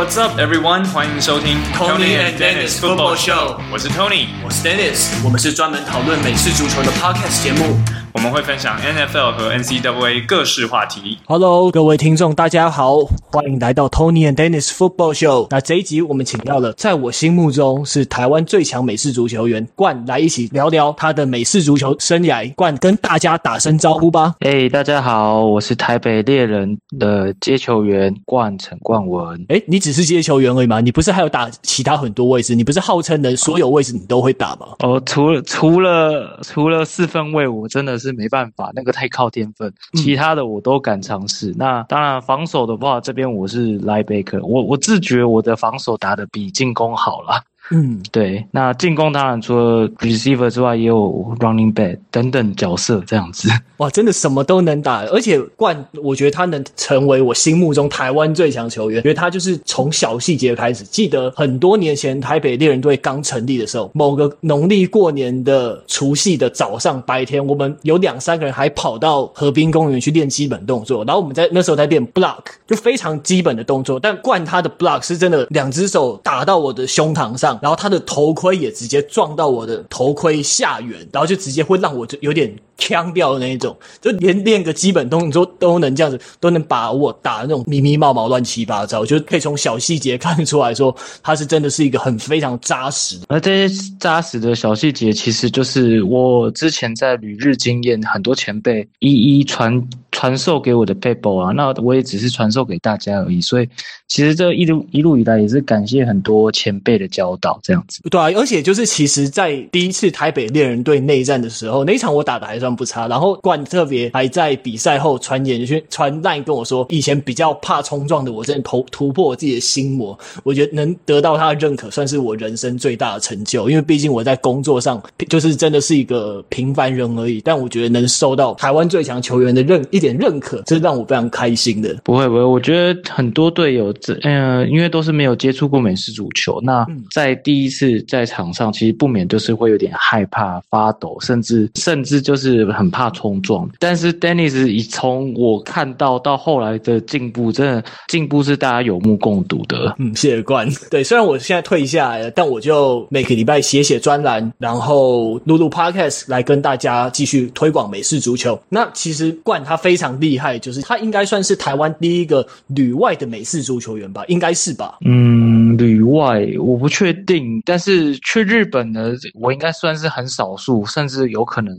What's up, everyone？欢迎收听 Tony and Dennis Football Show。我是 Tony，我是 Dennis。我们是专门讨论美式足球的 Podcast 节目。 我们会分享 NFL 和 NCAA 各式话题。Hello，各位听众，大家好，欢迎来到 Tony and Dennis Football Show。那这一集我们请到了在我心目中是台湾最强美式足球员冠来一起聊聊他的美式足球生涯。冠跟大家打声招呼吧。哎，大家好，我是台北猎人的接球员冠陈冠文。哎，你只是接球员而已吗？你不是还有打其他很多位置？你不是号称能所有位置你都会打吗？哦，除了除了除了四分位，我真的。是没办法，那个太靠天分，其他的我都敢尝试。嗯、那当然，防守的话，这边我是 linebacker，我我自觉我的防守打得比进攻好了。嗯，对，那进攻当然除了 receiver 之外，也有 running back 等等角色这样子。哇，真的什么都能打，而且冠，我觉得他能成为我心目中台湾最强球员，因为他就是从小细节开始。记得很多年前台北猎人队刚成立的时候，某个农历过年的除夕的早上白天，我们有两三个人还跑到河滨公园去练基本动作，然后我们在那时候在练 block，就非常基本的动作。但冠他的 block 是真的，两只手打到我的胸膛上。然后他的头盔也直接撞到我的头盔下缘，然后就直接会让我就有点呛掉的那一种，就连练个基本动作都能这样子，都能把我打那种迷迷茫茫、乱七八糟，就是可以从小细节看出来说，他是真的是一个很非常扎实。而这些扎实的小细节，其实就是我之前在旅日经验，很多前辈一一传传授给我的 paper 啊，那我也只是传授给大家而已。所以其实这一路一路以来，也是感谢很多前辈的教导。这样子，对啊，而且就是其实，在第一次台北猎人队内战的时候，那一场我打的还算不差。然后冠特别还在比赛后传言去传 LINE 跟我说，以前比较怕冲撞的我，真的突突破我自己的心魔。我觉得能得到他的认可，算是我人生最大的成就。因为毕竟我在工作上就是真的是一个平凡人而已，但我觉得能受到台湾最强球员的认一点认可，这是让我非常开心的。不会不会，我觉得很多队友这嗯、呃，因为都是没有接触过美式足球，那在。第一次在场上，其实不免就是会有点害怕、发抖，甚至甚至就是很怕冲撞。但是 Dennis 以从我看到到后来的进步，真的进步是大家有目共睹的。嗯，谢谢冠。对，虽然我现在退下来了，但我就每个礼拜写写专栏，然后录录 Podcast 来跟大家继续推广美式足球。那其实冠他非常厉害，就是他应该算是台湾第一个旅外的美式足球员吧？应该是吧？嗯，旅外我不确定。但是去日本呢，我应该算是很少数，甚至有可能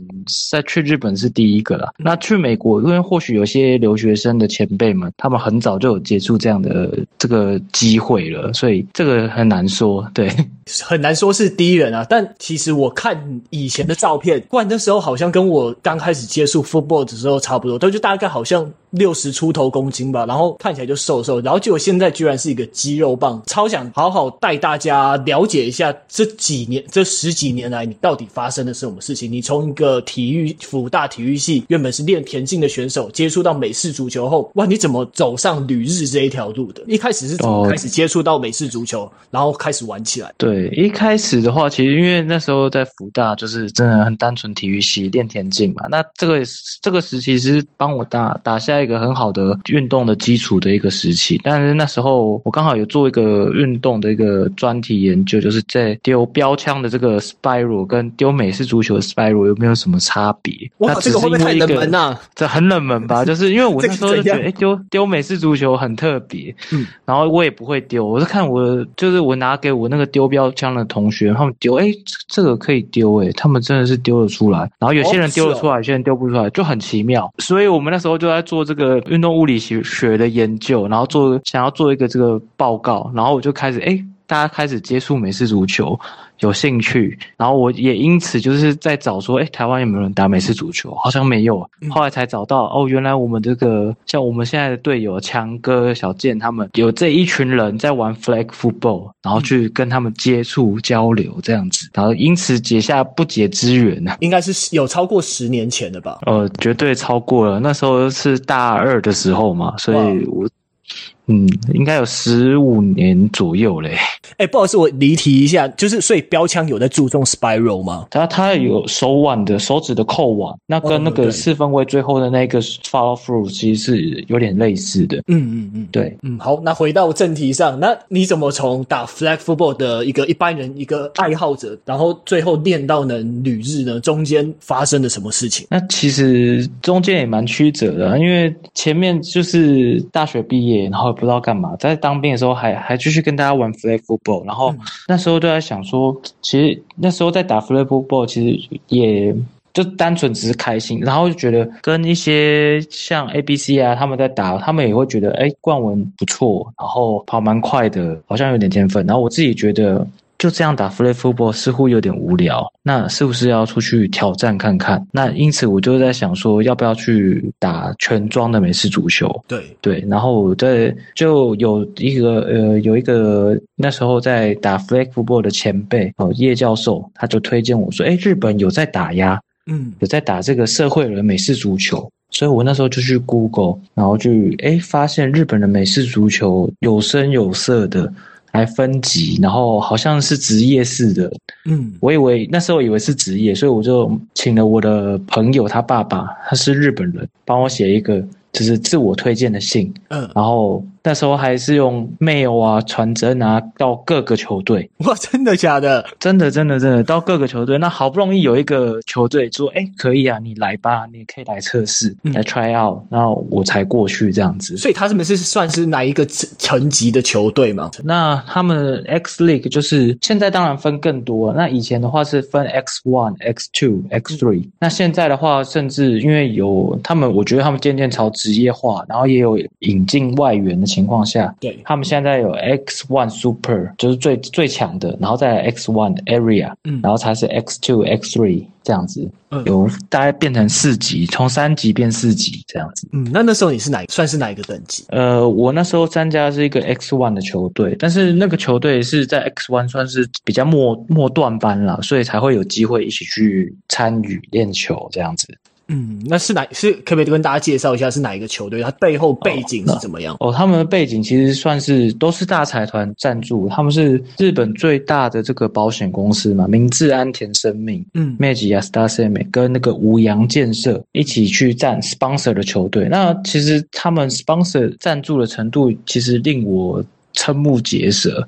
在去日本是第一个了。那去美国，因为或许有些留学生的前辈们，他们很早就有接触这样的这个机会了，所以这个很难说，对，很难说是第一人啊。但其实我看以前的照片，冠那时候好像跟我刚开始接触 football 的时候差不多，都就大概好像六十出头公斤吧，然后看起来就瘦瘦，然后结果现在居然是一个肌肉棒，超想好好带大家了。解一下这几年、这十几年来，你到底发生的是什么事情？你从一个体育辅大体育系，原本是练田径的选手，接触到美式足球后，哇，你怎么走上旅日这一条路的？一开始是怎么开始接触到美式足球，然后开始玩起来？对，一开始的话，其实因为那时候在辅大，就是真的很单纯体育系练田径嘛。那这个这个时期是帮我打打下一个很好的运动的基础的一个时期。但是那时候我刚好有做一个运动的一个专题研究。就就是在丢标枪的这个 spiral 跟丢美式足球的 spiral 有没有什么差别？哇，这个会不会太冷门啊？这很冷门吧？就是因为我那时候就觉得，哎，丢丢美式足球很特别，嗯，然后我也不会丢，我是看我就是我拿给我那个丢标枪的同学，他们丢，哎，这个可以丢，哎，他们真的是丢了出来。然后有些人丢了出来，有些人丢不出来，就很奇妙。所以我们那时候就在做这这个运动物理学学的研究，然后做想要做一个这个报告，然后我就开始，哎。大家开始接触美式足球，有兴趣，然后我也因此就是在找说，哎，台湾有没有人打美式足球？好像没有，后来才找到，哦，原来我们这个像我们现在的队友强哥、小健他们有这一群人在玩 flag football，然后去跟他们接触交流这样子，然后因此结下不解之缘呢。应该是有超过十年前的吧？呃，绝对超过了，那时候是大二的时候嘛，所以我。嗯，应该有十五年左右嘞。哎，不好意思，我离题一下，就是所以标枪有在注重 spiral 吗？它它有手腕的手指的扣腕，那跟那个四分卫最后的那个 follow through 其实是有点类似的。嗯嗯嗯，对，嗯，好，那回到正题上，那你怎么从打 flag football 的一个一般人一个爱好者，然后最后练到能旅日呢？中间发生了什么事情？那其实中间也蛮曲折的，因为前面就是大学毕业，然后也不知道干嘛，在当兵的时候还还继续跟大家玩 flag football，然后那时候都在想说，其实那时候在打 flag football，其实也就单纯只是开心，然后就觉得跟一些像 ABC 啊他们在打，他们也会觉得哎冠文不错，然后跑蛮快的，好像有点天分，然后我自己觉得。就这样打 flag football 似乎有点无聊，那是不是要出去挑战看看？那因此我就在想说，要不要去打全装的美式足球？对对，然后我在就有一个呃，有一个那时候在打 flag football 的前辈哦，叶教授，他就推荐我说，诶，日本有在打呀，嗯，有在打这个社会人美式足球，所以我那时候就去 Google，然后就诶发现日本的美式足球有声有色的。还分级，然后好像是职业式的，嗯，我以为那时候以为是职业，所以我就请了我的朋友，他爸爸他是日本人，帮我写一个就是自我推荐的信，嗯，然后。那时候还是用 mail 啊，传真啊，到各个球队。哇，真的假的？真的，真的，真的，到各个球队。那好不容易有一个球队说，哎，可以啊，你来吧，你可以来测试，嗯、来 try out，然后我才过去这样子。所以他们是算是哪一个层层级的球队吗？那他们 X League 就是现在当然分更多。那以前的话是分 X One、X Two、X Three。那现在的话，甚至因为有他们，我觉得他们渐渐朝职业化，然后也有引进外援的。情况下，对，他们现在有 X One Super，就是最最强的，然后再 X One Area，嗯，然后才是 X Two、X Three 这样子，嗯，有大概变成四级，从三级变四级这样子。嗯，那那时候你是哪算是哪一个等级？呃，我那时候参加的是一个 X One 的球队，但是那个球队是在 X One 算是比较末末段班了，所以才会有机会一起去参与练球这样子。嗯，那是哪是可不可以跟大家介绍一下是哪一个球队？它背后背景是怎么样？哦，哦，他们的背景其实算是都是大财团赞助，他们是日本最大的这个保险公司嘛，明治安田生命，嗯，明治安田生命跟那个五洋建设一起去赞 sponsor 的球队。那其实他们 sponsor 赞助的程度，其实令我瞠目结舌。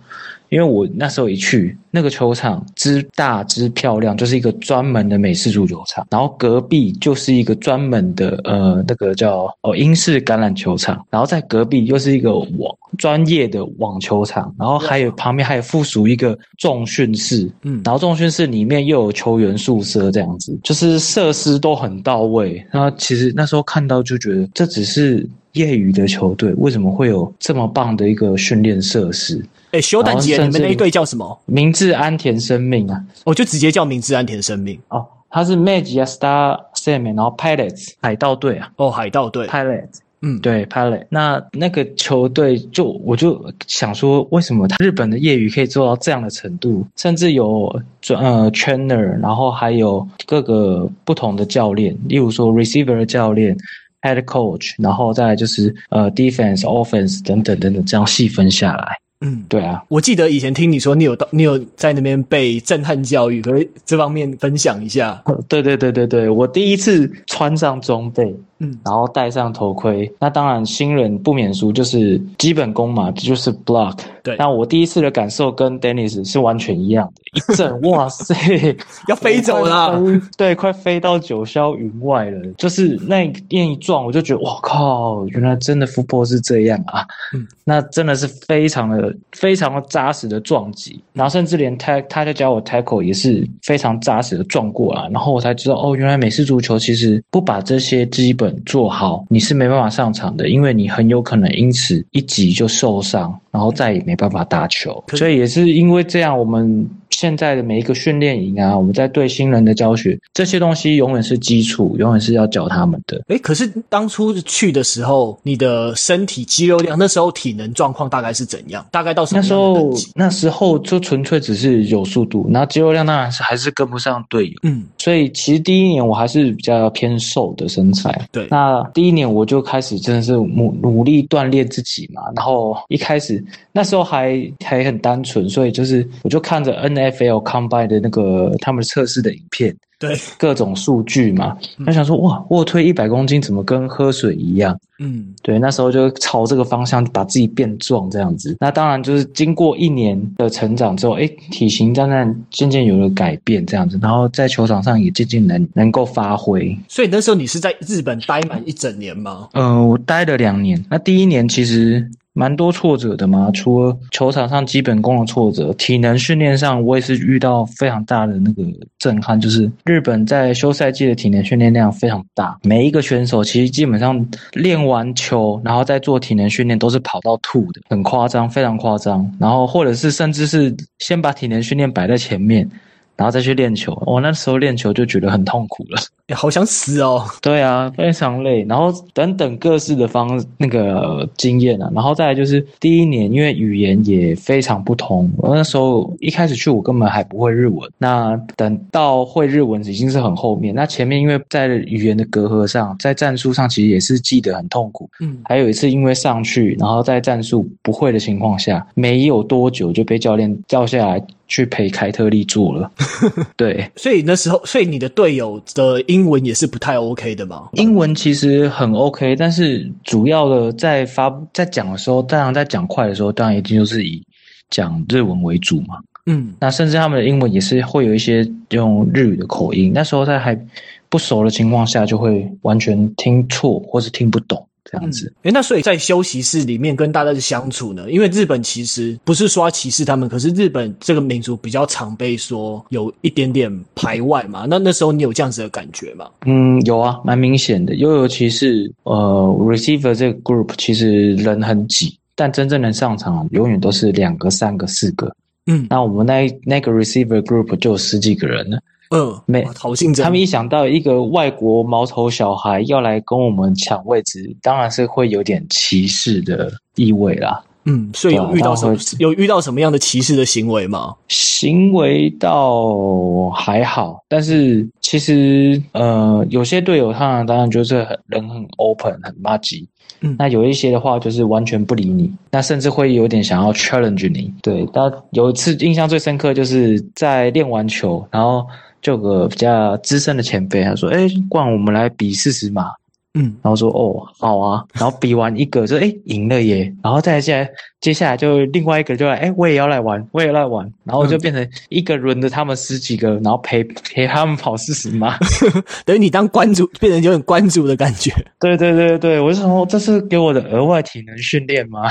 因为我那时候一去，那个球场之大之漂亮，就是一个专门的美式足球场，然后隔壁就是一个专门的呃那个叫哦英式橄榄球场，然后在隔壁又是一个网专业的网球场，然后还有旁边还有附属一个重训室，嗯，然后重训室里面又有球员宿舍这样子，就是设施都很到位。然后其实那时候看到就觉得这只是业余的球队，为什么会有这么棒的一个训练设施？哎，修胆姐，你们那一队叫什么？明治安田生命啊，我就直接叫明治安田生命哦。他是 Magic Star Seven，然后 Pilots 海盗队啊。哦，海盗队 Pilots，嗯，对 Pilot。那那个球队就我就想说，为什么他日本的业余可以做到这样的程度？甚至有专呃 trainer，然后还有各个不同的教练，例如说 receiver 教练。Head coach，然后再来就是呃，defense、offense 等等等等，这样细分下来。嗯，对啊，我记得以前听你说，你有到，你有在那边被震撼教育，可以这方面分享一下。对对对对对，我第一次穿上装备。嗯，然后戴上头盔，那当然新人不免俗，就是基本功嘛，就是 block。对，那我第一次的感受跟 Dennis 是完全一样的，一阵，哇塞，要飞走了，对，快飞到九霄云外了。就是那那一撞，我就觉得，哇靠，原来真的 football 是这样啊。嗯，那真的是非常的、非常的扎实的撞击，然后甚至连他他在教我 tackle 也是非常扎实的撞过来，然后我才知道，哦，原来美式足球其实不把这些基本做好，你是没办法上场的，因为你很有可能因此一急就受伤，然后再也没办法打球。所以也是因为这样，我们。现在的每一个训练营啊，我们在对新人的教学，这些东西永远是基础，永远是要教他们的。诶，可是当初去的时候，你的身体肌肉量，那时候体能状况大概是怎样？大概到什么时候那时候就纯粹只是有速度，然后肌肉量当然是还是跟不上队友。嗯，所以其实第一年我还是比较偏瘦的身材。对，那第一年我就开始真的是努努力锻炼自己嘛。然后一开始那时候还还很单纯，所以就是我就看着 NFL Combine 的那个他们测试的影片。对各种数据嘛，他、嗯、想说哇，卧推一百公斤怎么跟喝水一样？嗯，对，那时候就朝这个方向把自己变壮这样子。那当然就是经过一年的成长之后，哎，体型渐渐渐渐有了改变这样子，然后在球场上也渐渐能能够发挥。所以那时候你是在日本待满一整年吗？呃，我待了两年。那第一年其实。蛮多挫折的嘛，除了球场上基本功的挫折，体能训练上我也是遇到非常大的那个震撼，就是日本在休赛季的体能训练量非常大，每一个选手其实基本上练完球，然后再做体能训练都是跑到吐的，很夸张，非常夸张，然后或者是甚至是先把体能训练摆在前面。然后再去练球，我、那时候练球就觉得很痛苦了，也好想死哦。对啊，非常累。然后等等各式的方那个经验啊，然后再来就是第一年，因为语言也非常不同。我那时候一开始去，我根本还不会日文。那等到会日文已经是很后面。那前面因为在语言的隔阂上，在战术上其实也是记得很痛苦。嗯，还有一次因为上去，然后在战术不会的情况下，没有多久就被教练叫下来。去陪凯特利做了，对，所以那时候，所以你的队友的英文也是不太 OK 的嘛？英文其实很 OK，但是主要的在发在讲的时候，当然在讲快的时候，当然一定就是以讲日文为主嘛。嗯，那甚至他们的英文也是会有一些用日语的口音，那时候在还不熟的情况下，就会完全听错或是听不懂。这样子，诶、嗯、那所以在休息室里面跟大家的相处呢？因为日本其实不是说要歧视他们，可是日本这个民族比较常被说有一点点排外嘛。那那时候你有这样子的感觉吗？嗯，有啊，蛮明显的。又尤其是呃，receiver 这个 group 其实人很挤，但真正能上场永远都是两个、三个、四个。嗯，那我们那那个 receiver group 就有十几个人了。嗯，没好竞争。他们一想到一个外国毛头小孩要来跟我们抢位置，当然是会有点歧视的意味啦。嗯，所以有遇到什么有遇到什么样的歧视的行为吗？行为倒还好，但是其实呃，有些队友他当然就是很人很 open 很垃圾。嗯，那有一些的话就是完全不理你，那甚至会有点想要 challenge 你。对，但有一次印象最深刻就是在练完球，然后。就有个比较资深的前辈，他说：“哎，不然我们来比四十码。”嗯，然后说：“哦，好啊。”然后比完一个就，说：“哎，赢了耶！”然后再接接下来就另外一个就来：“哎，我也要来玩，我也要来玩。”然后就变成一个轮着他们十几个，然后陪陪他们跑四十码，等于你当关主，变成有点关主的感觉。对对对对，我就说这是给我的额外体能训练吗？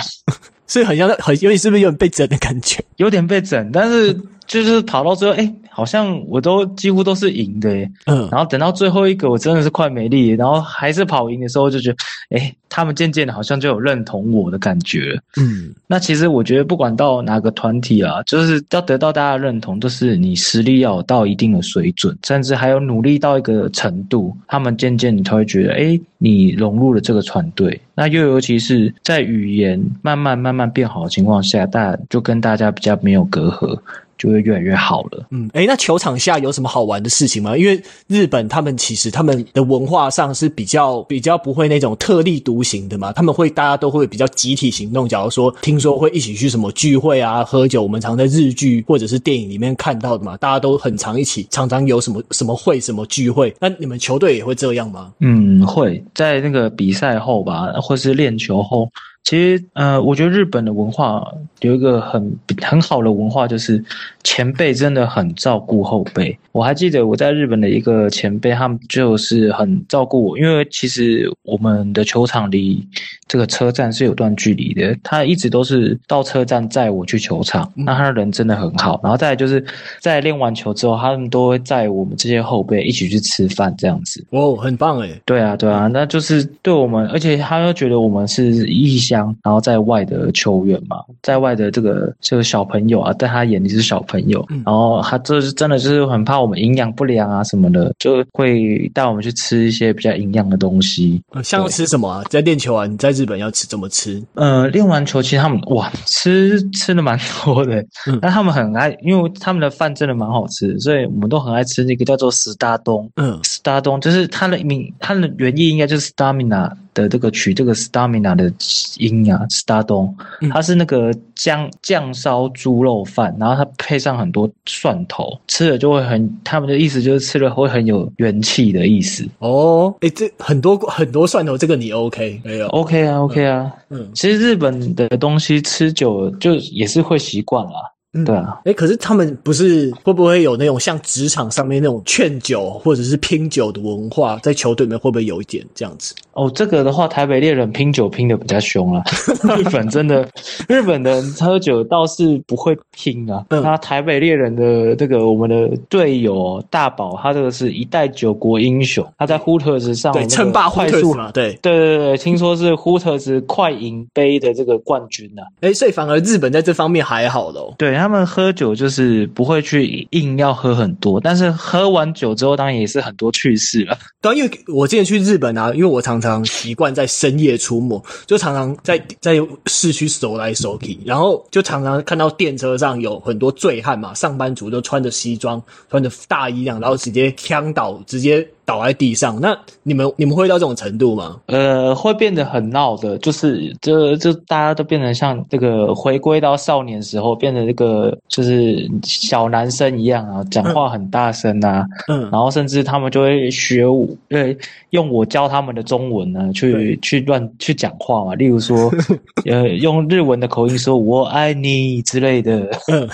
所以很像很，有点是不是有点被整的感觉？有点被整，但是就是跑到最后，哎。好像我都几乎都是赢的耶，嗯，然后等到最后一个，我真的是快没力，然后还是跑赢的时候，就觉得，哎，他们渐渐的好像就有认同我的感觉，嗯，那其实我觉得不管到哪个团体啊，就是要得到大家的认同，就是你实力要有到一定的水准，甚至还有努力到一个程度，他们渐渐你才会觉得，哎，你融入了这个团队。那又尤其是在语言慢慢慢慢变好的情况下，大家就跟大家比较没有隔阂。就会越来越好了。嗯，诶，那球场下有什么好玩的事情吗？因为日本他们其实他们的文化上是比较比较不会那种特立独行的嘛，他们会大家都会比较集体行动。假如说听说会一起去什么聚会啊、喝酒，我们常在日剧或者是电影里面看到的嘛，大家都很常一起，常常有什么什么会、什么聚会。那你们球队也会这样吗？嗯，会在那个比赛后吧，或是练球后。其实，呃，我觉得日本的文化有一个很很好的文化，就是前辈真的很照顾后辈。我还记得我在日本的一个前辈，他们就是很照顾我，因为其实我们的球场离这个车站是有段距离的，他一直都是到车站载我去球场。那他的人真的很好。然后再来就是在练完球之后，他们都会载我们这些后辈一起去吃饭，这样子。哦，很棒哎。对啊，对啊，那就是对我们，而且他又觉得我们是异乡。乡，然后在外的球员嘛，在外的这个这个小朋友啊，在他眼里是小朋友，嗯、然后他这是真的就是很怕我们营养不良啊什么的，就会带我们去吃一些比较营养的东西。像要吃什么啊？在练球啊？你在日本要吃怎么吃？呃，练完球其实他们哇，吃吃的蛮多的，嗯、但他们很爱，因为他们的饭真的蛮好吃，所以我们都很爱吃那个叫做斯大东，嗯，斯大东就是它的名，它的原意应该就是 stamina。的这个取这个 stamina 的音啊，stardom，它是那个酱酱烧猪肉饭，然后它配上很多蒜头，吃了就会很，他们的意思就是吃了会很有元气的意思。哦，诶，这很多很多蒜头，这个你 OK 没有？OK 啊，OK 啊，嗯，其实日本的东西吃久了就也是会习惯啦。嗯、对啊，哎，可是他们不是会不会有那种像职场上面那种劝酒或者是拼酒的文化，在球队里面会不会有一点这样子？哦，这个的话，台北猎人拼酒拼的比较凶啊。日本真的，日本的人喝酒倒是不会拼啊。嗯、那台北猎人的这个我们的队友大宝，他这个是一代九国英雄，他在 Hooters 上对称霸快速嘛？对对对对，听说是 Hooters 快银杯的这个冠军呢、啊。诶，所以反而日本在这方面还好喽哦。对。他们喝酒就是不会去硬要喝很多，但是喝完酒之后，当然也是很多趣事了。对，因为我之前去日本啊，因为我常常习惯在深夜出没，就常常在在市区走来走去，然后就常常看到电车上有很多醉汉嘛，上班族都穿着西装、穿着大衣这样，然后直接呛倒，直接。倒在地上，那你们你们会到这种程度吗？呃，会变得很闹的，就是就就大家都变成像这个回归到少年时候，变成这个就是小男生一样啊，讲话很大声啊，嗯，然后甚至他们就会学我，对，用我教他们的中文呢，去去乱去讲话嘛，例如说，呃，用日文的口音说“我爱你”之类的，嗯，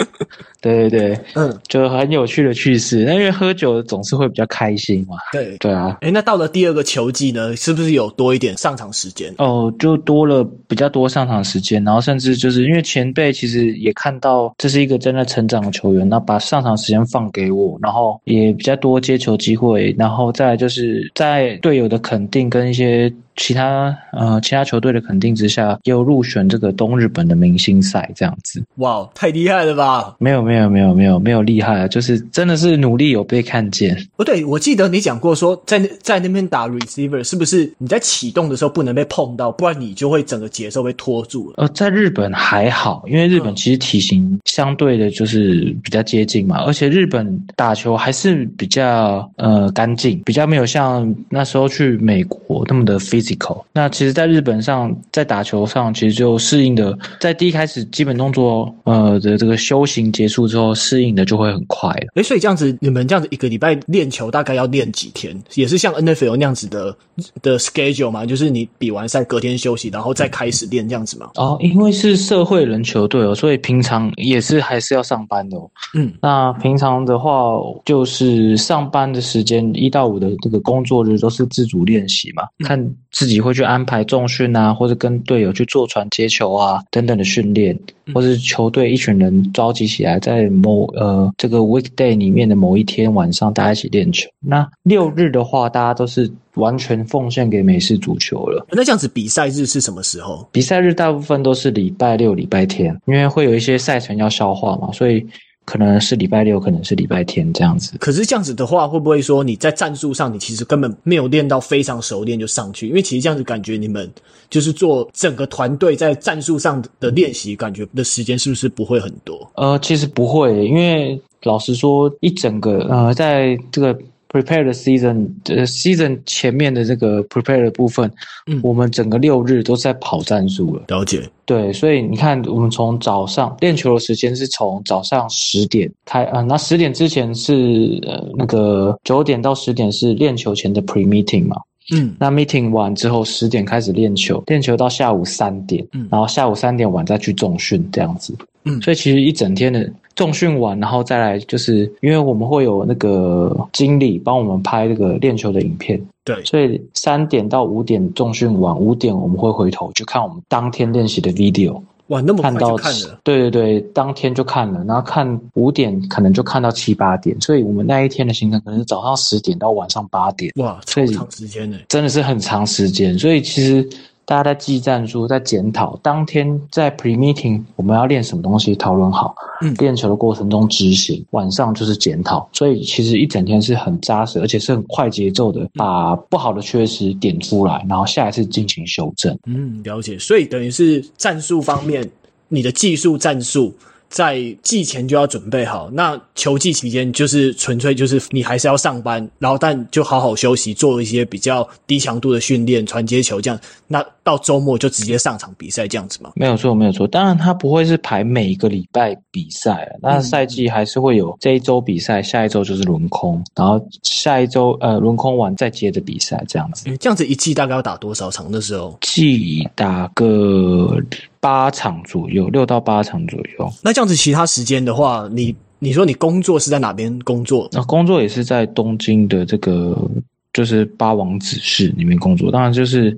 对对对，嗯，就很有趣的趣事。那因为喝酒总是会比较开心。对对啊，哎，那到了第二个球季呢，是不是有多一点上场时间？哦，就多了比较多上场时间，然后甚至就是因为前辈其实也看到这是一个正在成长的球员，那把上场时间放给我，然后也比较多接球机会，然后再来就是在队友的肯定跟一些。其他呃，其他球队的肯定之下，又入选这个东日本的明星赛这样子。哇，太厉害了吧！没有没有没有没有没有厉害啊，就是真的是努力有被看见。哦，对，我记得你讲过说，在在那边打 receiver，是不是你在启动的时候不能被碰到，不然你就会整个节奏被拖住了？呃，在日本还好，因为日本其实体型相对的就是比较接近嘛，而且日本打球还是比较呃干净，比较没有像那时候去美国那么的那其实，在日本上，在打球上，其实就适应的，在第一开始基本动作，呃的这个修行结束之后，适应的就会很快了。诶，所以这样子，你们这样子一个礼拜练球大概要练几天？也是像 NFL 那样子的的 schedule 吗？就是你比完赛隔天休息，然后再开始练这样子吗？哦，因为是社会人球队哦，所以平常也是还是要上班的哦。嗯，那平常的话，就是上班的时间一到五的这个工作日都是自主练习嘛，嗯、看。自己会去安排重训啊，或者跟队友去坐船接球啊，等等的训练，或是球队一群人召集起来，在某呃这个 weekday 里面的某一天晚上，大家一起练球。那六日的话，大家都是完全奉献给美式足球了。那这样子比赛日是什么时候？比赛日大部分都是礼拜六、礼拜天，因为会有一些赛程要消化嘛，所以。可能是礼拜六，可能是礼拜天这样子。可是这样子的话，会不会说你在战术上，你其实根本没有练到非常熟练就上去？因为其实这样子感觉你们就是做整个团队在战术上的练习，感觉的时间是不是不会很多？呃，其实不会，因为老实说，一整个呃，在这个。Prepare the season，呃，season 前面的这个 prepare 的部分，嗯，我们整个六日都在跑战术了。了解，对，所以你看，我们从早上练球的时间是从早上十点开，啊、呃，那十点之前是呃那个九点到十点是练球前的 pre meeting 嘛，嗯，那 meeting 完之后十点开始练球，练球到下午三点，嗯，然后下午三点晚再去重训这样子，嗯，所以其实一整天的。重训完，然后再来，就是因为我们会有那个经理帮我们拍那个练球的影片，对，所以三点到五点重训完，五点我们会回头去看我们当天练习的 video。哇，那么快就看了？看到，对对对，当天就看了，然后看五点可能就看到七八点，所以我们那一天的行程可能是早上十点到晚上八点。哇，超长时间呢，真的是很长时间，所以其实。大家在记战术，在检讨。当天在 pre meeting 我们要练什么东西，讨论好。嗯，练球的过程中执行，晚上就是检讨。所以其实一整天是很扎实，而且是很快节奏的，把不好的缺失点出来，然后下一次进行修正。嗯，了解。所以等于是战术方面，你的技术战术。在季前就要准备好，那球季期间就是纯粹就是你还是要上班，然后但就好好休息，做一些比较低强度的训练，传接球这样。那到周末就直接上场比赛这样子吗？没有错，没有错。当然他不会是排每一个礼拜比赛，那赛季还是会有这一周比赛，下一周就是轮空，然后下一周呃轮空完再接着比赛这样子。这样子一季大概要打多少场的时候？季打个。八场左右，六到八场左右。那这样子，其他时间的话，你你说你工作是在哪边工作？那工作也是在东京的这个，就是八王子市里面工作。当然，就是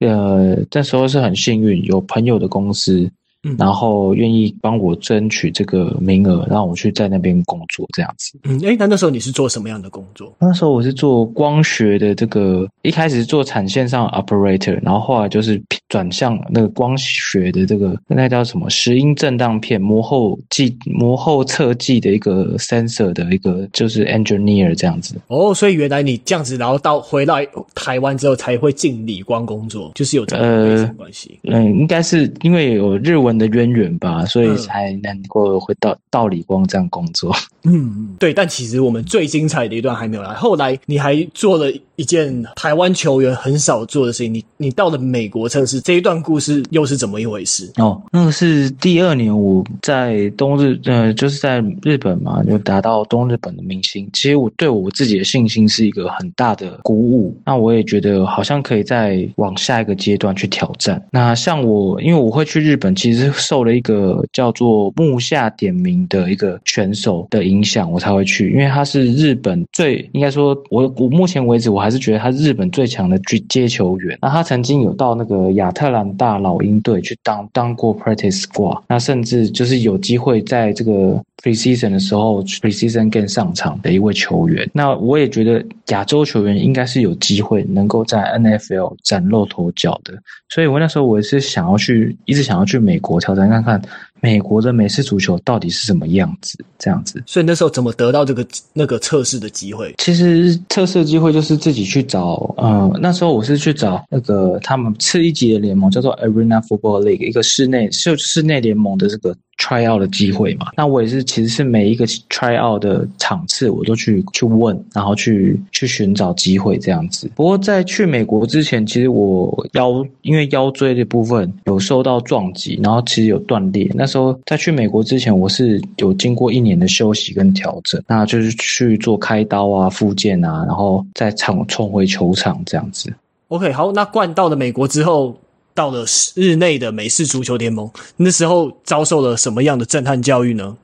呃，那时候是很幸运，有朋友的公司。然后愿意帮我争取这个名额，让我去在那边工作这样子。嗯，诶，那那时候你是做什么样的工作？那时候我是做光学的这个，一开始是做产线上 operator，然后后来就是转向那个光学的这个，那叫什么？石英振荡片膜后计膜后测计的一个 sensor 的一个就是 engineer 这样子。哦，所以原来你这样子，然后到回来台湾之后才会进理光工作，就是有这样的背景关系。呃、嗯，应该是因为有日文的渊源吧，所以才能够回到到理光这样工作。嗯，对。但其实我们最精彩的一段还没有来。后来你还做了一件台湾球员很少做的事情，你你到了美国测试，这一段故事又是怎么一回事？哦，那个是第二年我在东日，呃，就是在日本嘛，就达到东日本的明星。其实我对我自己的信心是一个很大的鼓舞。那我也觉得好像可以再往下一个阶段去挑战。那像我，因为我会去日本，其实受了一个叫做木下点名的一个选手的影响，我才会去，因为他是日本最应该说，我我目前为止我还是觉得他是日本最强的接球员。那他曾经有到那个亚特兰大老鹰队去当当过 practice squad，那甚至就是有机会在这个。Preseason 的时候，Preseason game 上场的一位球员，那我也觉得亚洲球员应该是有机会能够在 NFL 崭露头角的，所以我那时候我也是想要去，一直想要去美国我调整看看美国的美式足球到底是什么样子？这样子，所以那时候怎么得到这个那个测试的机会？其实测试机会就是自己去找，呃，那时候我是去找那个他们次一级的联盟，叫做 Arena Football League，一个室内就室内联盟的这个 try out 的机会嘛。那我也是，其实是每一个 try out 的场次我都去去问，然后去去寻找机会这样子。不过在去美国之前，其实我腰因为腰椎的部分有受到撞击，然后其实有断裂。那时候在去美国之前，我是有经过一年的休息跟调整，那就是去做开刀啊、复健啊，然后再重重回球场这样子。OK，好，那冠到了美国之后，到了日内的美式足球联盟，那时候遭受了什么样的震撼教育呢？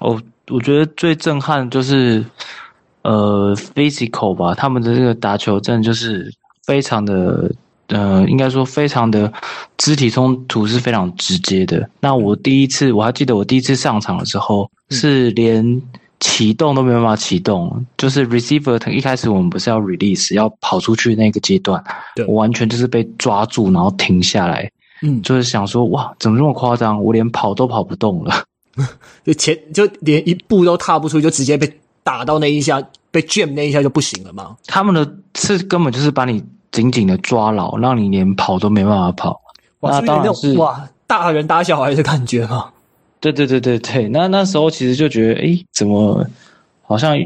哦，我觉得最震撼就是呃，physical 吧，他们的这个打球真的就是非常的。呃，应该说非常的肢体冲突是非常直接的。那我第一次，我还记得我第一次上场的时候，是连启动都没办法启动，就是 receiver 一开始我们不是要 release 要跑出去那个阶段，我完全就是被抓住，然后停下来，嗯，就是想说哇，怎么这么夸张？我连跑都跑不动了，就前就连一步都踏不出，就直接被打到那一下，被 jam 那一下就不行了吗？他们的是根本就是把你。紧紧的抓牢，让你连跑都没办法跑。哇，那当然是哇，大人打小孩的感觉嘛。对对对对对，那那时候其实就觉得，诶，怎么好像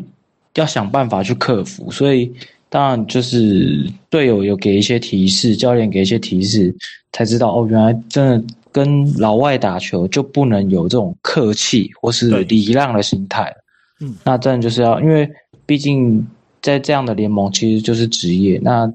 要想办法去克服？所以当然就是队友有给一些提示，教练给一些提示，才知道哦，原来真的跟老外打球就不能有这种客气或是礼让的心态。嗯，那真的就是要，因为毕竟。在这样的联盟，其实就是职业。那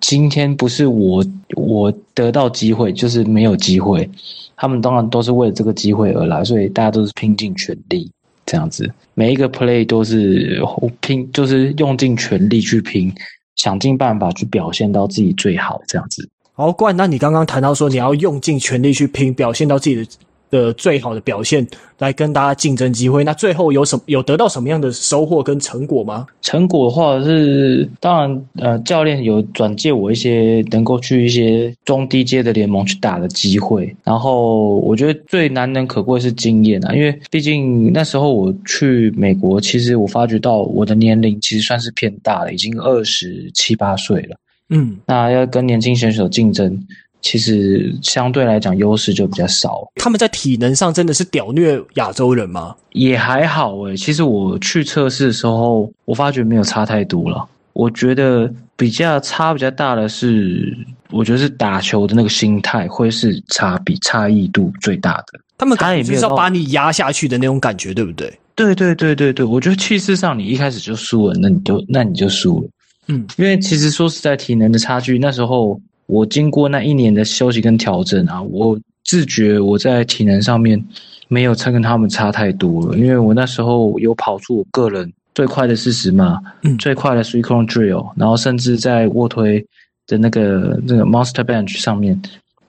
今天不是我我得到机会，就是没有机会。他们当然都是为了这个机会而来，所以大家都是拼尽全力这样子。每一个 play 都是拼，就是用尽全力去拼，想尽办法去表现到自己最好这样子。好，冠，那你刚刚谈到说你要用尽全力去拼，表现到自己的的最好的表现来跟大家竞争机会。那最后有什么有得到什么样的收获跟成果吗？成果的话是，当然，呃，教练有转借我一些能够去一些中低阶的联盟去打的机会。然后我觉得最难能可贵是经验啊，因为毕竟那时候我去美国，其实我发觉到我的年龄其实算是偏大了，已经二十七八岁了。嗯，那要跟年轻选手竞争。其实相对来讲，优势就比较少。他们在体能上真的是屌虐亚洲人吗？也还好诶。其实我去测试的时候，我发觉没有差太多了。我觉得比较差比较大的是，我觉得是打球的那个心态会是差比差异度最大的。他们他也没有要把你压下去的那种感觉，对不对？对对对对对，我觉得气势上你一开始就输了，那你就那你就输了。嗯，因为其实说实在，体能的差距那时候。我经过那一年的休息跟调整啊，我自觉我在体能上面没有差跟他们差太多了，因为我那时候有跑出我个人最快的四十码，嗯，最快的 three cone drill，然后甚至在卧推的那个那个 monster bench 上面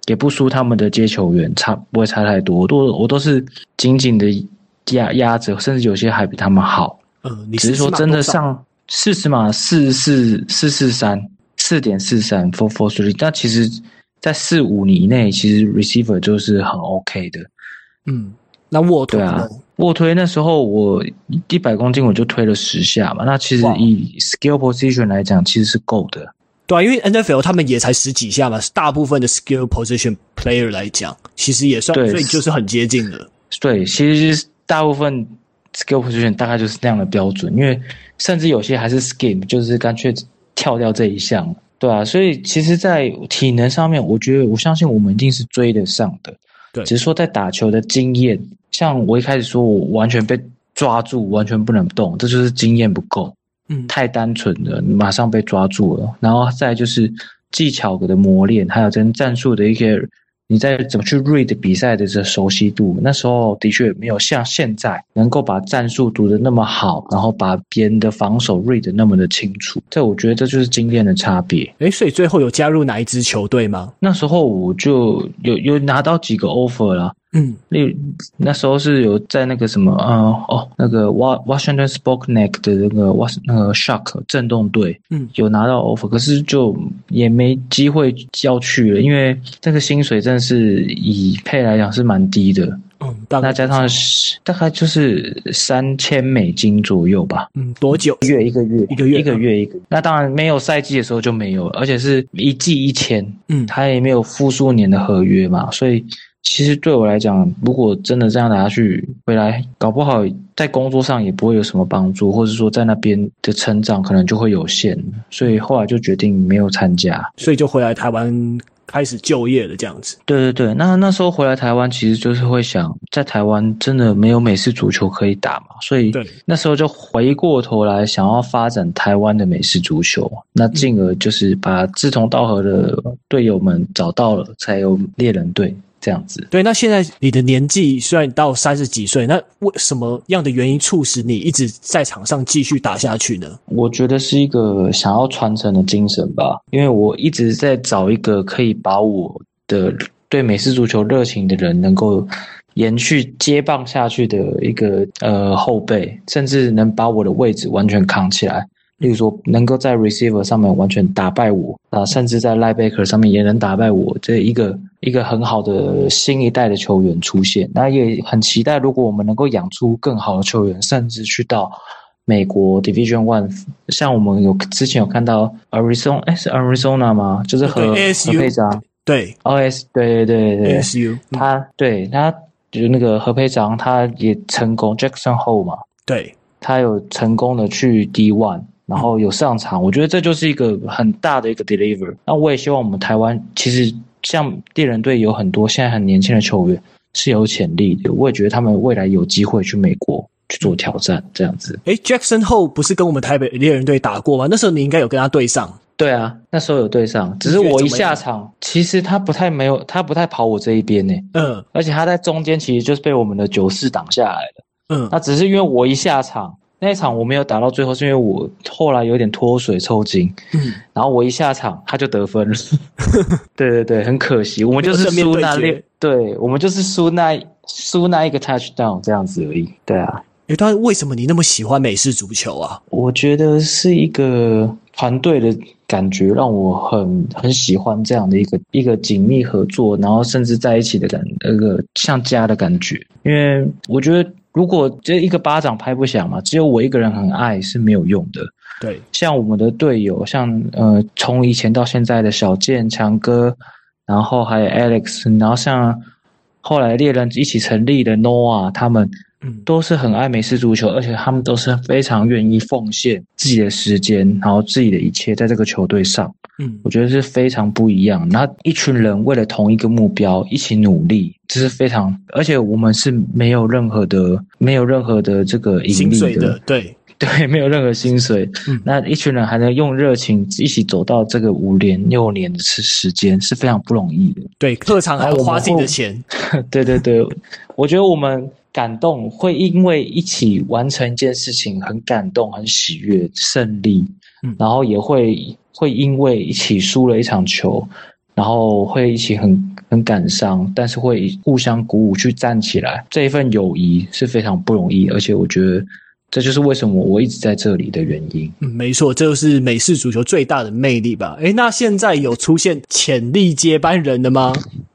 也不输他们的接球员，差不会差太多，我都我都是紧紧的压压着，甚至有些还比他们好，嗯，只是说真的上四十码四四四四三。四点四三 four four three，但其实，在四五以内，其实 receiver 就是很 OK 的。嗯，那卧推啊，卧推那时候我一百公斤我就推了十下嘛，那其实以 skill position 来讲，其实是够的。对啊，因为 NFL 他们也才十几下嘛，大部分的 skill position player 来讲，其实也算，所以就是很接近的。对，其实大部分 skill position 大概就是那样的标准，因为甚至有些还是 skip，就是干脆。跳掉这一项，对啊，所以其实，在体能上面，我觉得我相信我们一定是追得上的。对，只是说在打球的经验，像我一开始说我完全被抓住，完全不能动，这就是经验不够，嗯，太单纯了，马上被抓住了。然后再就是技巧的磨练，还有跟战术的一些。你在怎么去 read 比赛的这熟悉度，那时候的确没有像现在能够把战术读得那么好，然后把别人的防守 read 得那么的清楚。这我觉得这就是经验的差别。诶，所以最后有加入哪一支球队吗？那时候我就有有拿到几个 offer 啦。嗯，那那时候是有在那个什么，呃，哦，那个 Washington Spoknik 的那个 Was 那个 Shark 震动队，嗯，有拿到 offer，可是就也没机会要去了，因为这个薪水真的是以配来讲是蛮低的，嗯，大概加上大概就是三千美金左右吧，嗯，多久？一个月一个月一个月一个月一个月，那当然没有赛季的时候就没有了，而且是一季一千，嗯，他也没有复数年的合约嘛，所以。其实对我来讲，如果真的这样打下去，回来搞不好在工作上也不会有什么帮助，或者说在那边的成长可能就会有限，所以后来就决定没有参加，所以就回来台湾开始就业了这样子。对对对，那那时候回来台湾，其实就是会想，在台湾真的没有美式足球可以打嘛，所以那时候就回过头来想要发展台湾的美式足球，那进而就是把志同道合的队友们找到了，才有猎人队。这样子，对。那现在你的年纪虽然到三十几岁，那为什么样的原因促使你一直在场上继续打下去呢？我觉得是一个想要传承的精神吧，因为我一直在找一个可以把我的对美式足球热情的人能够延续接棒下去的一个呃后辈，甚至能把我的位置完全扛起来。例如说，能够在 receiver 上面完全打败我啊，甚至在 linebacker 上面也能打败我，这一个一个很好的新一代的球员出现。那也很期待，如果我们能够养出更好的球员，甚至去到美国 Division One，像我们有之前有看到 Arizona，哎是 Arizona 吗？就是和何佩璋对。OS 对对对对 ASU 他对他就是那个何佩璋，他也成功 Jackson Hole 嘛，对。他有成功的去 D One。然后有上场，我觉得这就是一个很大的一个 deliver。那我也希望我们台湾，其实像猎人队有很多现在很年轻的球员是有潜力的，我也觉得他们未来有机会去美国去做挑战，这样子。诶，Jackson Hole 不是跟我们台北猎人队打过吗？那时候你应该有跟他对上。对啊，那时候有对上，只是我一下场，其实他不太没有，他不太跑我这一边呢。嗯，而且他在中间其实就是被我们的九四挡下来了。嗯，那只是因为我一下场。那一场我没有打到最后，是因为我后来有点脱水抽筋，嗯，然后我一下场他就得分了，对对对，很可惜，我们就是输那六，对我们就是输那输那一个 touchdown 这样子而已。对啊，诶，但为什么你那么喜欢美式足球啊？我觉得是一个团队的感觉，让我很很喜欢这样的一个一个紧密合作，然后甚至在一起的感，那个像家的感觉。因为我觉得，如果这一个巴掌拍不响嘛，只有我一个人很爱是没有用的。对，像我们的队友，像呃，从以前到现在的小健、强哥，然后还有 Alex，然后像后来猎人一起成立的 Noah，他们都是很爱美式足球，而且他们都是非常愿意奉献自己的时间，然后自己的一切在这个球队上。嗯，我觉得是非常不一样。那一群人为了同一个目标一起努力，这是非常，而且我们是没有任何的、没有任何的这个盈利的，的对。对，没有任何薪水，嗯，那一群人还能用热情一起走到这个五年六年的时时间，是非常不容易的。对，特长还要花自己的钱。对对对，我觉得我们感动，会因为一起完成一件事情很感动、很喜悦、胜利，嗯，然后也会会因为一起输了一场球，然后会一起很很感伤，但是会互相鼓舞去站起来。这一份友谊是非常不容易，而且我觉得。这就是为什么我一直在这里的原因。嗯，没错，这就是美式足球最大的魅力吧？诶，那现在有出现潜力接班人的吗？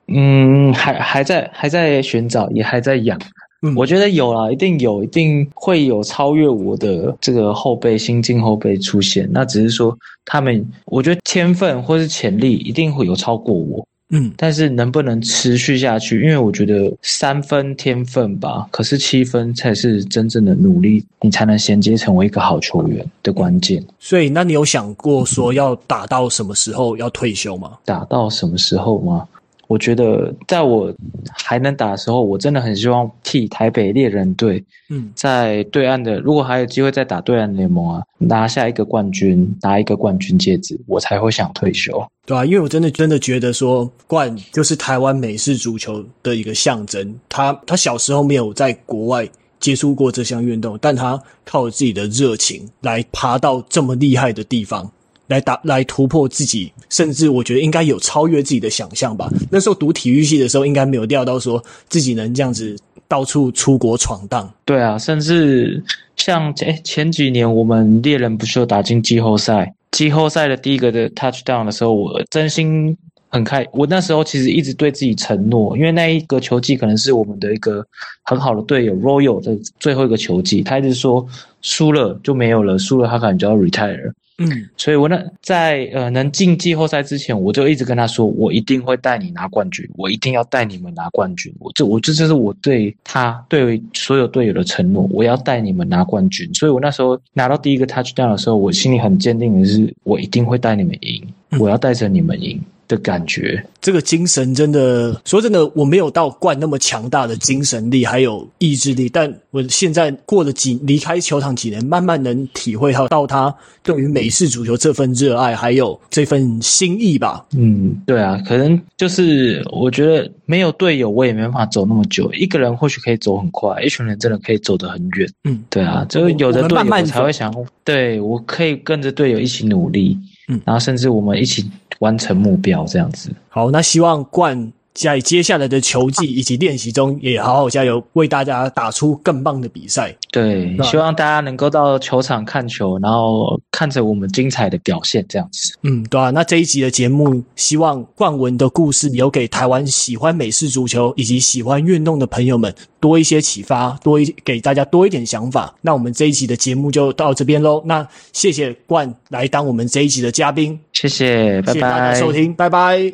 嗯，还还在还在寻找，也还在养。嗯，我觉得有啦，一定有，一定会有超越我的这个后辈、新进后辈出现。那只是说他们，我觉得天分或是潜力一定会有超过我。嗯，但是能不能持续下去？因为我觉得三分天分吧，可是七分才是真正的努力，你才能衔接成为一个好球员的关键。所以，那你有想过说要打到什么时候要退休吗？打到什么时候吗？我觉得，在我还能打的时候，我真的很希望替台北猎人队，嗯，在对岸的，如果还有机会再打对岸联盟啊，拿下一个冠军，拿一个冠军戒指，我才会想退休。对啊，因为我真的真的觉得说，冠就是台湾美式足球的一个象征。他他小时候没有在国外接触过这项运动，但他靠自己的热情来爬到这么厉害的地方。来打来突破自己，甚至我觉得应该有超越自己的想象吧。那时候读体育系的时候，应该没有料到说自己能这样子到处出国闯荡。对啊，甚至像诶前几年我们猎人不是打进季后赛，季后赛的第一个的 touchdown 的时候，我真心很开。我那时候其实一直对自己承诺，因为那一个球季可能是我们的一个很好的队友 Royal 的最后一个球季，他一直说输了就没有了，输了他可能就要 retire。嗯，所以我那，在呃能进季后赛之前，我就一直跟他说，我一定会带你拿冠军，我一定要带你们拿冠军。我这我这就是我对他对所有队友的承诺，我要带你们拿冠军。所以我那时候拿到第一个 touchdown 的时候，我心里很坚定的是，我一定会带你们赢，我要带着你们赢。的感觉，这个精神真的，说真的，我没有到冠那么强大的精神力还有意志力，但我现在过了几离开球场几年，慢慢能体会到到他对于美式足球这份热爱还有这份心意吧。嗯，对啊，可能就是我觉得没有队友，我也没办法走那么久。一个人或许可以走很快，一群人真的可以走得很远。嗯，对啊，就有的队友我才会想，对，我可以跟着队友一起努力。嗯，然后甚至我们一起完成目标，这样子。好，那希望冠在接下来的球技以及练习中也好好加油，为大家打出更棒的比赛。对，希望大家能够到球场看球，然后看着我们精彩的表现，这样子。嗯，对啊。那这一集的节目，希望冠文的故事留给台湾喜欢美式足球以及喜欢运动的朋友们多一些启发，多一给大家多一点想法。那我们这一集的节目就到这边喽。那谢谢冠来当我们这一集的嘉宾，谢谢，拜拜，谢谢大家收听，拜拜。